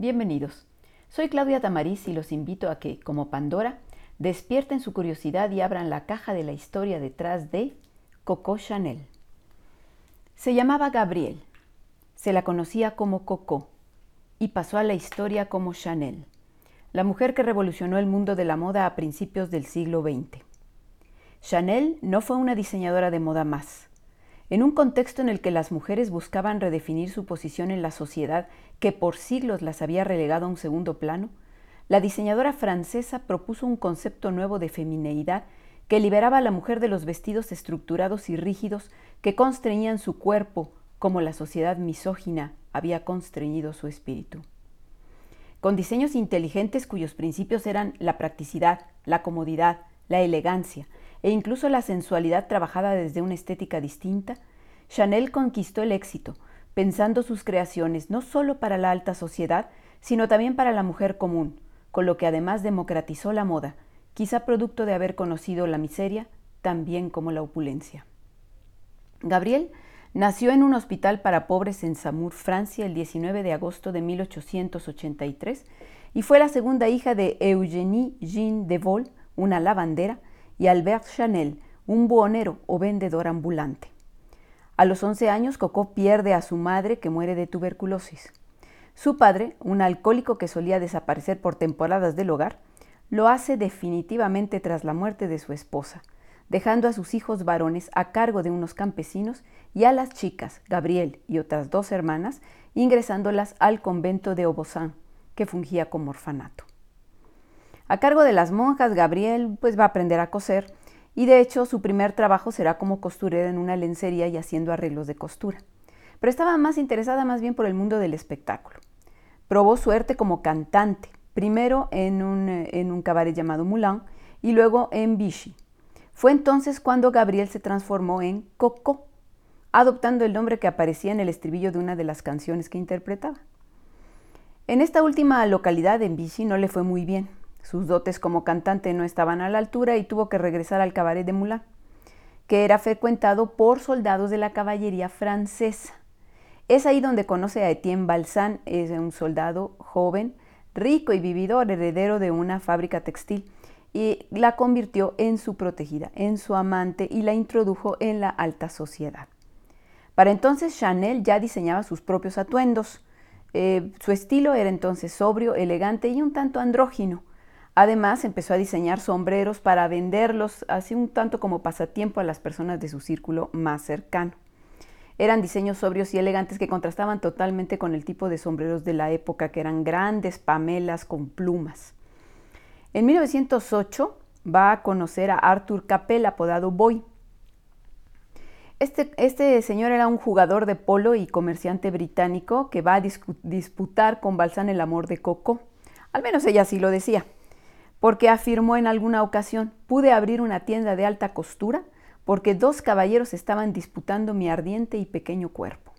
Bienvenidos. Soy Claudia Tamariz y los invito a que, como Pandora, despierten su curiosidad y abran la caja de la historia detrás de Coco Chanel. Se llamaba Gabriel, se la conocía como Coco y pasó a la historia como Chanel, la mujer que revolucionó el mundo de la moda a principios del siglo XX. Chanel no fue una diseñadora de moda más, en un contexto en el que las mujeres buscaban redefinir su posición en la sociedad que por siglos las había relegado a un segundo plano, la diseñadora francesa propuso un concepto nuevo de femineidad que liberaba a la mujer de los vestidos estructurados y rígidos que constreñían su cuerpo, como la sociedad misógina había constreñido su espíritu. Con diseños inteligentes cuyos principios eran la practicidad, la comodidad, la elegancia, e incluso la sensualidad trabajada desde una estética distinta, Chanel conquistó el éxito, pensando sus creaciones no solo para la alta sociedad, sino también para la mujer común, con lo que además democratizó la moda, quizá producto de haber conocido la miseria también como la opulencia. Gabriel nació en un hospital para pobres en Saumur, Francia, el 19 de agosto de 1883 y fue la segunda hija de Eugénie Jean de Vol, una lavandera, y Albert Chanel, un buhonero o vendedor ambulante. A los 11 años, Coco pierde a su madre que muere de tuberculosis. Su padre, un alcohólico que solía desaparecer por temporadas del hogar, lo hace definitivamente tras la muerte de su esposa, dejando a sus hijos varones a cargo de unos campesinos y a las chicas, Gabriel y otras dos hermanas, ingresándolas al convento de Obosan, que fungía como orfanato. A cargo de las monjas, Gabriel pues va a aprender a coser y de hecho su primer trabajo será como costurera en una lencería y haciendo arreglos de costura. Pero estaba más interesada más bien por el mundo del espectáculo. Probó suerte como cantante, primero en un, en un cabaret llamado Moulin y luego en Vichy. Fue entonces cuando Gabriel se transformó en Coco, adoptando el nombre que aparecía en el estribillo de una de las canciones que interpretaba. En esta última localidad, en Vichy, no le fue muy bien. Sus dotes como cantante no estaban a la altura y tuvo que regresar al cabaret de Moulin, que era frecuentado por soldados de la caballería francesa. Es ahí donde conoce a Etienne Balsan, es un soldado joven, rico y vividor, heredero de una fábrica textil, y la convirtió en su protegida, en su amante y la introdujo en la alta sociedad. Para entonces Chanel ya diseñaba sus propios atuendos. Eh, su estilo era entonces sobrio, elegante y un tanto andrógino. Además, empezó a diseñar sombreros para venderlos, así un tanto como pasatiempo a las personas de su círculo más cercano. Eran diseños sobrios y elegantes que contrastaban totalmente con el tipo de sombreros de la época, que eran grandes pamelas con plumas. En 1908 va a conocer a Arthur Capel, apodado Boy. Este, este, señor era un jugador de polo y comerciante británico que va a disputar con Balsán el amor de Coco. Al menos ella sí lo decía porque afirmó en alguna ocasión, pude abrir una tienda de alta costura porque dos caballeros estaban disputando mi ardiente y pequeño cuerpo.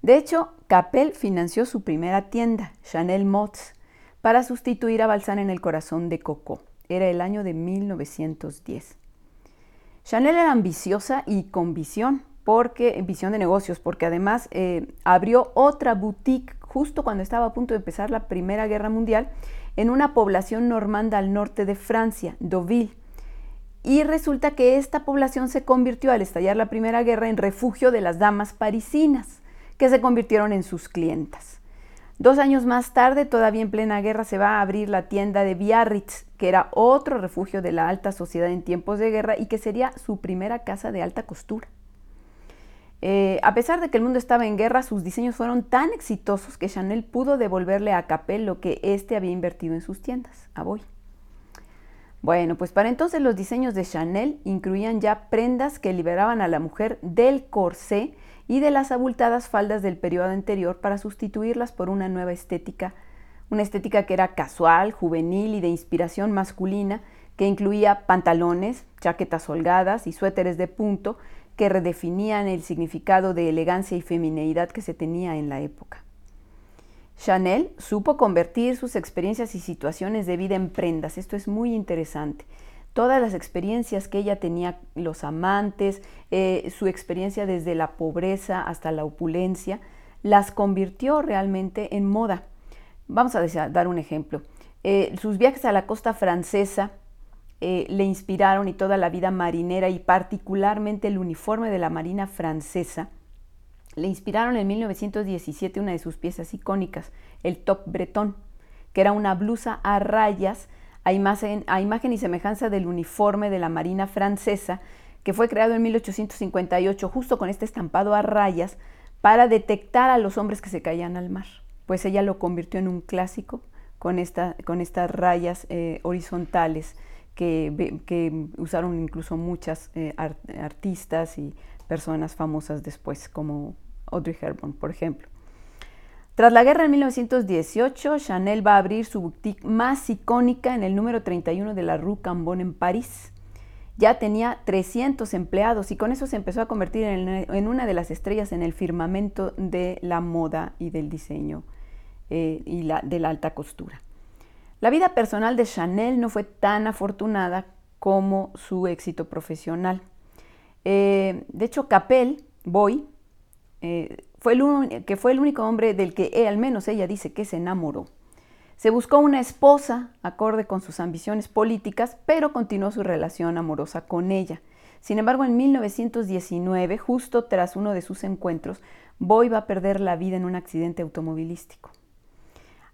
De hecho, Capel financió su primera tienda, Chanel Mods, para sustituir a Balsán en el corazón de Coco. Era el año de 1910. Chanel era ambiciosa y con visión, porque visión de negocios, porque además eh, abrió otra boutique justo cuando estaba a punto de empezar la Primera Guerra Mundial en una población normanda al norte de Francia, Deauville. Y resulta que esta población se convirtió al estallar la Primera Guerra en refugio de las damas parisinas, que se convirtieron en sus clientas. Dos años más tarde, todavía en plena guerra, se va a abrir la tienda de Biarritz, que era otro refugio de la alta sociedad en tiempos de guerra y que sería su primera casa de alta costura. Eh, a pesar de que el mundo estaba en guerra, sus diseños fueron tan exitosos que Chanel pudo devolverle a Capel lo que éste había invertido en sus tiendas, a Boy. Bueno, pues para entonces los diseños de Chanel incluían ya prendas que liberaban a la mujer del corsé y de las abultadas faldas del periodo anterior para sustituirlas por una nueva estética, una estética que era casual, juvenil y de inspiración masculina, que incluía pantalones, chaquetas holgadas y suéteres de punto que redefinían el significado de elegancia y femineidad que se tenía en la época. Chanel supo convertir sus experiencias y situaciones de vida en prendas. Esto es muy interesante. Todas las experiencias que ella tenía, los amantes, eh, su experiencia desde la pobreza hasta la opulencia, las convirtió realmente en moda. Vamos a dar un ejemplo. Eh, sus viajes a la costa francesa eh, le inspiraron y toda la vida marinera y particularmente el uniforme de la Marina francesa le inspiraron en 1917 una de sus piezas icónicas, el top bretón, que era una blusa a rayas a imagen, y semejanza del uniforme de la Marina francesa, que fue creado en 1858 justo con este estampado a rayas para detectar a los hombres que se caían al mar. Pues ella lo convirtió en un clásico con, esta, con estas rayas eh, horizontales que, usaron incluso muchas eh, artistas y personas famosas después, como Audrey Hepburn, por ejemplo. Tras la guerra en 1918, Chanel va a abrir su boutique más icónica en el número 31 de la Rue Cambon en París. Ya tenía 300 empleados y con eso se empezó a convertir en, una de las estrellas en el firmamento de la moda y del diseño eh, y de la alta costura. La vida personal de Chanel no fue tan afortunada como su éxito profesional. Eh, de hecho, Capel, Boy, eh, fue el, que fue el único hombre del que al menos ella dice que se enamoró. Se buscó una esposa acorde con sus ambiciones políticas, pero continuó su relación amorosa con ella. Sin embargo, en 1919, justo tras uno de sus encuentros, Boy va a perder la vida en un accidente automovilístico.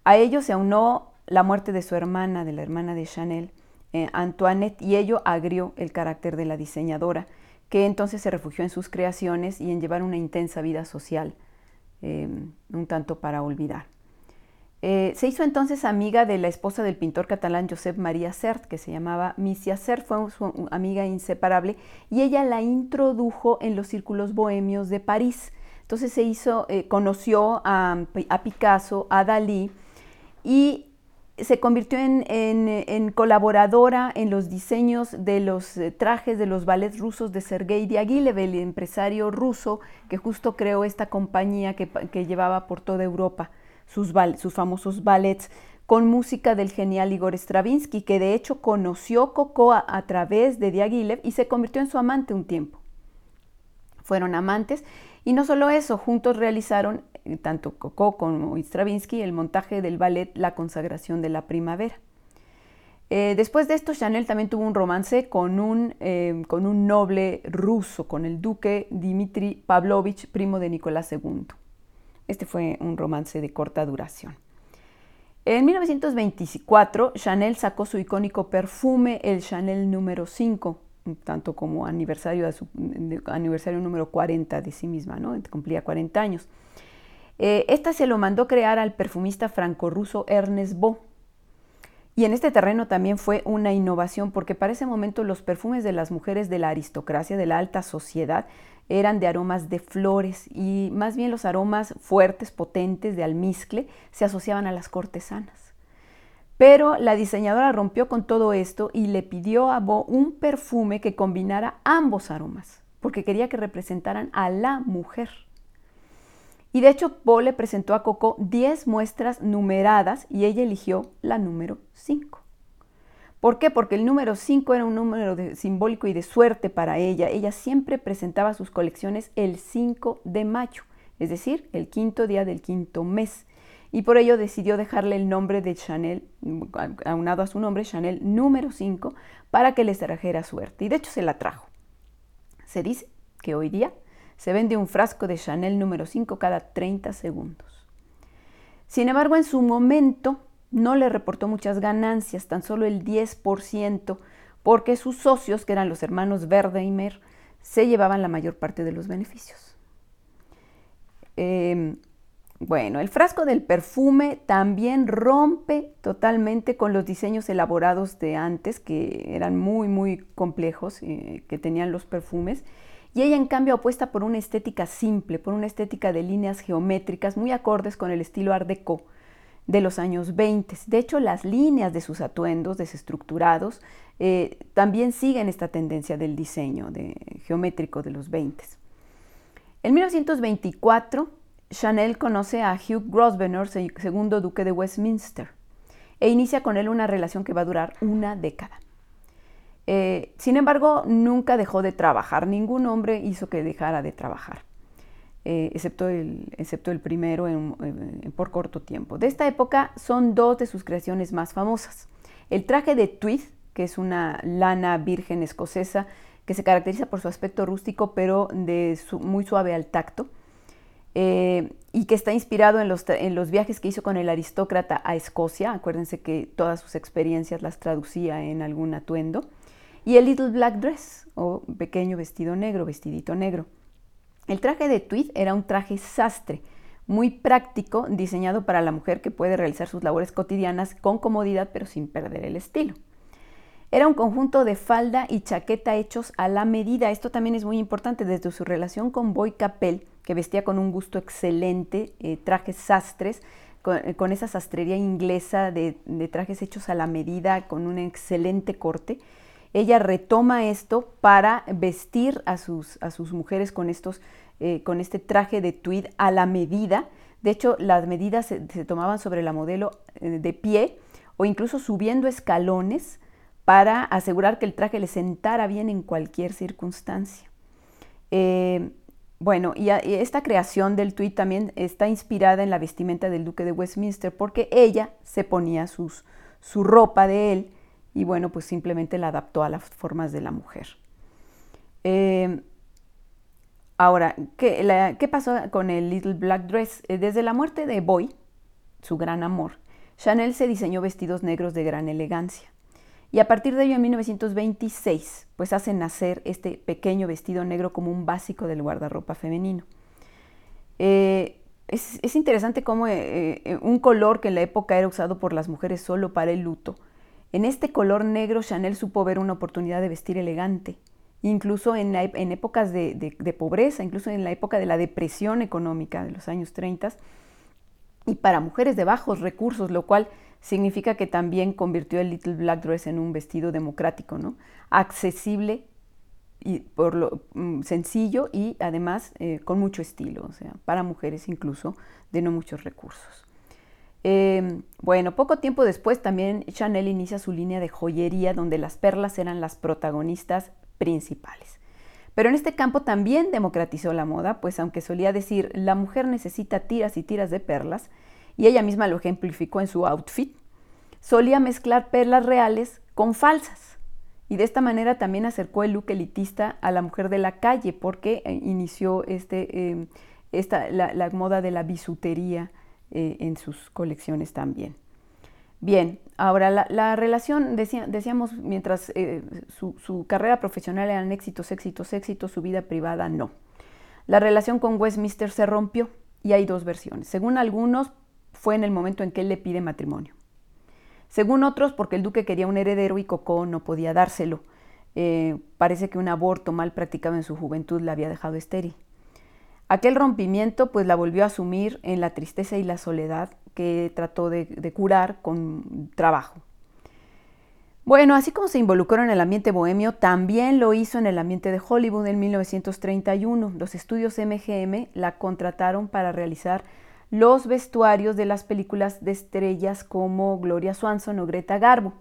A ello se aunó la muerte de su hermana, de la hermana de Chanel, eh, Antoinette, y ello agrió el carácter de la diseñadora, que entonces se refugió en sus creaciones y en llevar una intensa vida social, em, un tanto para olvidar. Eh, se hizo entonces amiga de la esposa del pintor catalán Josep María Sert, que se llamaba Misia Sert, fue su amiga inseparable, y ella la introdujo en los círculos bohemios de París. Entonces se hizo, eh, conoció a, a Picasso, a Dalí, y se convirtió en, colaboradora en los diseños de los eh, trajes de los ballets rusos de Sergei Diaghilev, el empresario ruso que justo creó esta compañía que, llevaba por toda Europa sus, famosos ballets con música del genial Igor Stravinsky, que de hecho conoció Coco a, a través de Diaghilev y se convirtió en su amante un tiempo. Fueron amantes y no solo eso, juntos realizaron tanto Coco como Stravinsky, el montaje del ballet La consagración de la primavera. Eh, después de esto, Chanel también tuvo un romance con un, eh, con un noble ruso, con el duque Dmitri Pavlovich, primo de Nicolás II. Este fue un romance de corta duración. En 1924, Chanel sacó su icónico perfume, el Chanel número 5, tanto como aniversario, de su, aniversario número 40 de sí misma, ¿no? cumplía 40 años. Eh, esta se lo mandó crear al perfumista franco-ruso Ernest Beau. Y en este terreno también fue una innovación porque para ese momento los perfumes de las mujeres de la aristocracia, de la alta sociedad, eran de aromas de flores y más bien los aromas fuertes, potentes de almizcle se asociaban a las cortesanas. Pero la diseñadora rompió con todo esto y le pidió a Beau un perfume que combinara ambos aromas, porque quería que representaran a la mujer. Y de hecho, Paul le presentó a Coco 10 muestras numeradas y ella eligió la número 5. ¿Por qué? Porque el número 5 era un número simbólico y de suerte para ella. Ella siempre presentaba sus colecciones el 5 de mayo, es decir, el quinto día del quinto mes. Y por ello decidió dejarle el nombre de Chanel, aunado a su nombre, Chanel número 5, para que les trajera suerte. Y de hecho se la trajo. Se dice que hoy día se vende un frasco de Chanel número 5 cada 30 segundos. Sin embargo, en su momento no le reportó muchas ganancias, tan solo el 10%, porque sus socios, que eran los hermanos Verdeimer, se llevaban la mayor parte de los beneficios. Em, bueno, el frasco del perfume también rompe totalmente con los diseños elaborados de antes, que eran muy, muy complejos, eh, que tenían los perfumes, y ella en cambio apuesta por una estética simple, por una estética de líneas geométricas muy acordes con el estilo Art Deco de los años 20. De hecho, las líneas de sus atuendos desestructurados eh, también siguen esta tendencia del diseño de, geométrico de los 20. En 1924, Chanel conoce a Hugh Grosvenor, segundo duque de Westminster, e inicia con él una relación que va a durar una década. Eh, sin embargo, nunca dejó de trabajar, ningún hombre hizo que dejara de trabajar. eh, excepto, el, excepto, el, primero por corto tiempo. De esta época son dos de sus creaciones más famosas. El traje de tweed, que es una lana virgen escocesa que se caracteriza por su aspecto rústico pero de muy suave al tacto, eh, y que está inspirado en los, en los, viajes que hizo con el aristócrata a Escocia. Acuérdense que todas sus experiencias las traducía en algún atuendo. Y el Little Black Dress, o pequeño vestido negro, vestidito negro. El traje de tweed era un traje sastre, muy práctico, diseñado para la mujer que puede realizar sus labores cotidianas con comodidad pero sin perder el estilo. Era un conjunto de falda y chaqueta hechos a la medida. Esto también es muy importante desde su relación con Boy Capel, que vestía con un gusto excelente eh, trajes sastres, eh, con, esa sastrería inglesa de, trajes hechos a la medida, con un excelente corte. Ella retoma esto para vestir a sus, a sus mujeres con, estos, eh, con este traje de tweed a la medida. De hecho, las medidas se tomaban sobre la modelo de pie o incluso subiendo escalones para asegurar que el traje le sentara bien en cualquier circunstancia. Eh, bueno, y, esta creación del tweed también está inspirada en la vestimenta del duque de Westminster porque ella se ponía sus, su ropa de él y bueno, pues simplemente la adaptó a las formas de la mujer. Eh, ahora, ¿qué, ¿qué, pasó con el Little Black Dress? Eh, desde la muerte de Boy, su gran amor, Chanel se diseñó vestidos negros de gran elegancia. Y a partir de ello, en 1926, pues hace nacer este pequeño vestido negro como un básico del guardarropa femenino. Eh, es, interesante cómo un color que en la época era usado por las mujeres solo para el luto, en este color negro Chanel supo ver una oportunidad de vestir elegante, incluso en, épocas de, de, pobreza, incluso en la época de la depresión económica de los años 30, y para mujeres de bajos recursos, lo cual significa que también convirtió el Little Black Dress en un vestido democrático, ¿no? accesible y por lo mm, sencillo y además eh, con mucho estilo, o sea, para mujeres incluso de no muchos recursos. Em, bueno, poco tiempo después también Chanel inicia su línea de joyería donde las perlas eran las protagonistas principales. Pero en este campo también democratizó la moda, pues aunque solía decir la mujer necesita tiras y tiras de perlas, y ella misma lo ejemplificó en su outfit, solía mezclar perlas reales con falsas. Y de esta manera también acercó el look elitista a la mujer de la calle, porque eh, inició este, em, esta, la, moda de la bisutería eh, en sus colecciones también. Bien, ahora la, relación, decíamos, mientras eh, su, su, carrera profesional eran éxitos, éxitos, éxitos, su vida privada no. La relación con Westminster se rompió y hay dos versiones. Según algunos, fue en el momento en que él le pide matrimonio. Según otros, porque el duque quería un heredero y Coco no podía dárselo. Eh, parece que un aborto mal practicado en su juventud la había dejado estéril. Aquel rompimiento pues la volvió a asumir en la tristeza y la soledad que trató de, de curar con trabajo. Bueno, así como se involucró en el ambiente bohemio, también lo hizo en el ambiente de Hollywood en 1931. Los estudios MGM la contrataron para realizar los vestuarios de las películas de estrellas como Gloria Swanson o Greta Garbo.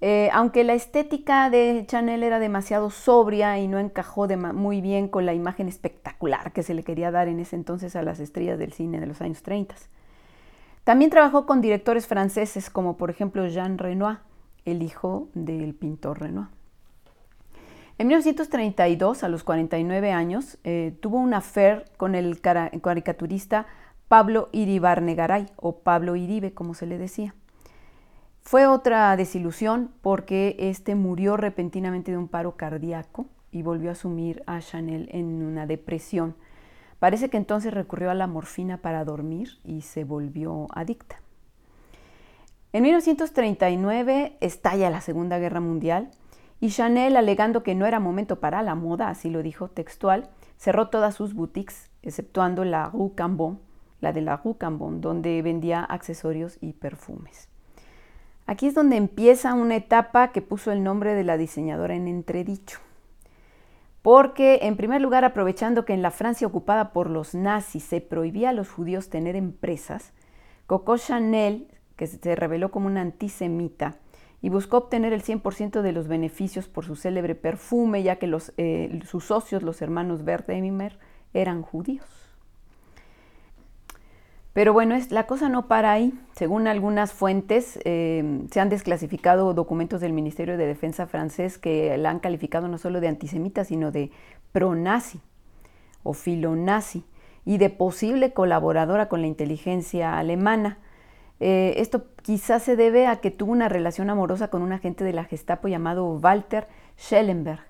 Eh, aunque la estética de Chanel era demasiado sobria y no encajó muy bien con la imagen espectacular que se le quería dar en ese entonces a las estrellas del cine de los años 30. También trabajó con directores franceses como por ejemplo Jean Renoir, el hijo del pintor Renoir. En 1932, a los 49 años, eh, tuvo una affair con el caricaturista Pablo Iribarnegaray o Pablo Iribe, como se le decía. Fue otra desilusión porque este murió repentinamente de un paro cardíaco y volvió a sumir a Chanel en una depresión. Parece que entonces recurrió a la morfina para dormir y se volvió adicta. En 1939 estalla la Segunda Guerra Mundial y Chanel, alegando que no era momento para la moda, así lo dijo textual, cerró todas sus boutiques, exceptuando la Rue Cambon, la de la Rue Cambon, donde vendía accesorios y perfumes. Aquí es donde empieza una etapa que puso el nombre de la diseñadora en entredicho. Porque, en primer lugar, aprovechando que en la Francia ocupada por los nazis se prohibía a los judíos tener empresas, Coco Chanel, que se reveló como una antisemita, y buscó obtener el 100% de los beneficios por su célebre perfume, ya que eh, sus socios, los hermanos Wertheimer, eran judíos. Pero bueno, es, la cosa no para ahí. Según algunas fuentes, eh, se han desclasificado documentos del Ministerio de Defensa francés que la han calificado no solo de antisemita, sino de pro-nazi o filonazi y de posible colaboradora con la inteligencia alemana. Eh, esto quizás se debe a que tuvo una relación amorosa con un agente de la Gestapo llamado Walter Schellenberg,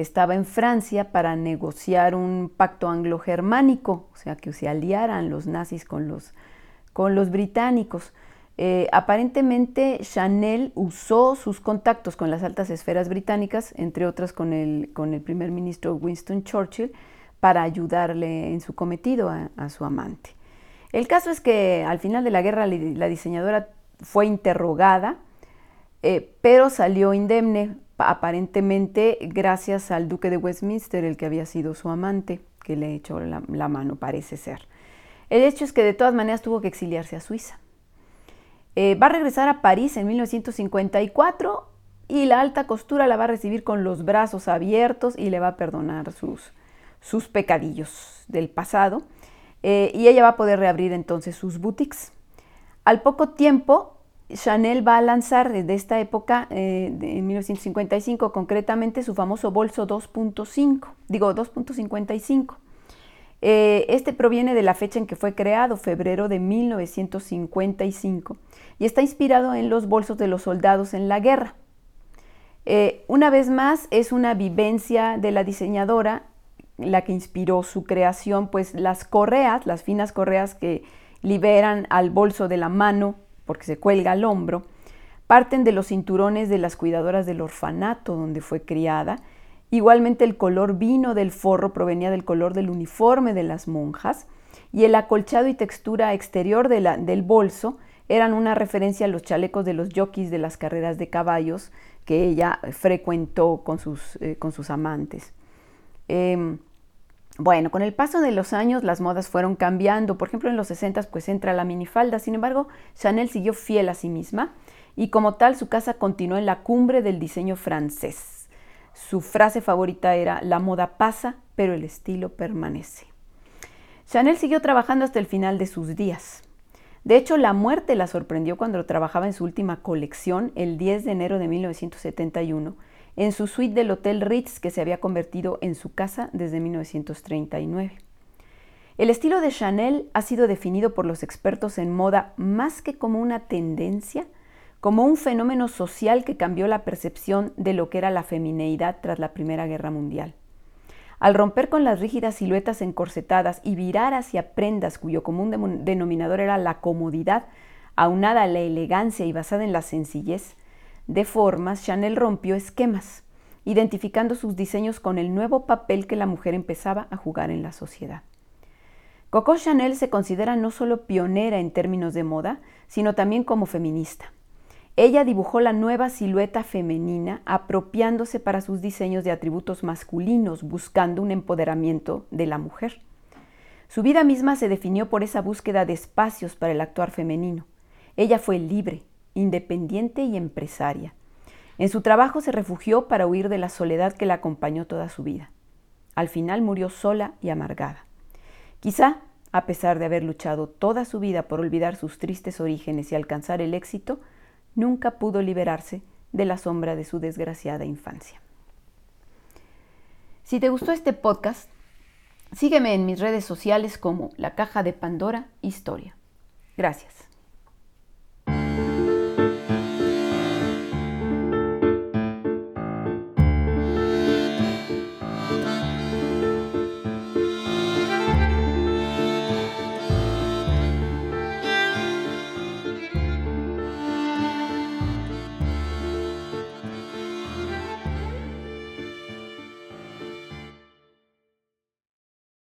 estaba en Francia para negociar un pacto anglo-germánico, o sea, que se aliaran los nazis con los, con los británicos. Eh, aparentemente Chanel usó sus contactos con las altas esferas británicas, entre otras con el, con el primer ministro Winston Churchill, para ayudarle en su cometido a, su amante. El caso es que al final de la guerra la diseñadora fue interrogada, eh, pero salió indemne aparentemente gracias al duque de Westminster, el que había sido su amante, que le echó la, mano, parece ser. El hecho es que de todas maneras tuvo que exiliarse a Suiza. Eh, va a regresar a París en 1954 y la alta costura la va a recibir con los brazos abiertos y le va a perdonar sus, sus pecadillos del pasado. Eh, y ella va a poder reabrir entonces sus boutiques. Al poco tiempo, Chanel va a lanzar desde esta época, eh, en 1955 concretamente, su famoso bolso 2.5, digo 2.55. Eh, este proviene de la fecha en que fue creado, febrero de 1955, y está inspirado en los bolsos de los soldados en la guerra. Eh, una vez más, es una vivencia de la diseñadora la que inspiró su creación, pues las correas, las finas correas que liberan al bolso de la mano porque se cuelga al hombro, parten de los cinturones de las cuidadoras del orfanato donde fue criada. Igualmente el color vino del forro provenía del color del uniforme de las monjas y el acolchado y textura exterior del bolso eran una referencia a los chalecos de los jockeys de las carreras de caballos que ella frecuentó con sus, eh, con sus amantes. Em, bueno, con el paso de los años las modas fueron cambiando. Por ejemplo, en los 60 pues entra la minifalda. Sin embargo, Chanel siguió fiel a sí misma y como tal su casa continuó en la cumbre del diseño francés. Su frase favorita era la moda pasa, pero el estilo permanece. Chanel siguió trabajando hasta el final de sus días. De hecho, la muerte la sorprendió cuando trabajaba en su última colección el 10 de enero de 1971 en su suite del Hotel Ritz que se había convertido en su casa desde 1939. El estilo de Chanel ha sido definido por los expertos en moda más que como una tendencia, como un fenómeno social que cambió la percepción de lo que era la femineidad tras la Primera Guerra Mundial. Al romper con las rígidas siluetas encorsetadas y virar hacia prendas cuyo común denominador era la comodidad, aunada a la elegancia y basada en la sencillez, de formas, Chanel rompió esquemas, identificando sus diseños con el nuevo papel que la mujer empezaba a jugar en la sociedad. Coco Chanel se considera no solo pionera en términos de moda, sino también como feminista. Ella dibujó la nueva silueta femenina apropiándose para sus diseños de atributos masculinos, buscando un empoderamiento de la mujer. Su vida misma se definió por esa búsqueda de espacios para el actuar femenino. Ella fue libre, independiente y empresaria. En su trabajo se refugió para huir de la soledad que la acompañó toda su vida. Al final murió sola y amargada. Quizá, a pesar de haber luchado toda su vida por olvidar sus tristes orígenes y alcanzar el éxito, nunca pudo liberarse de la sombra de su desgraciada infancia. Si te gustó este podcast, sígueme en mis redes sociales como La Caja de Pandora Historia. Gracias.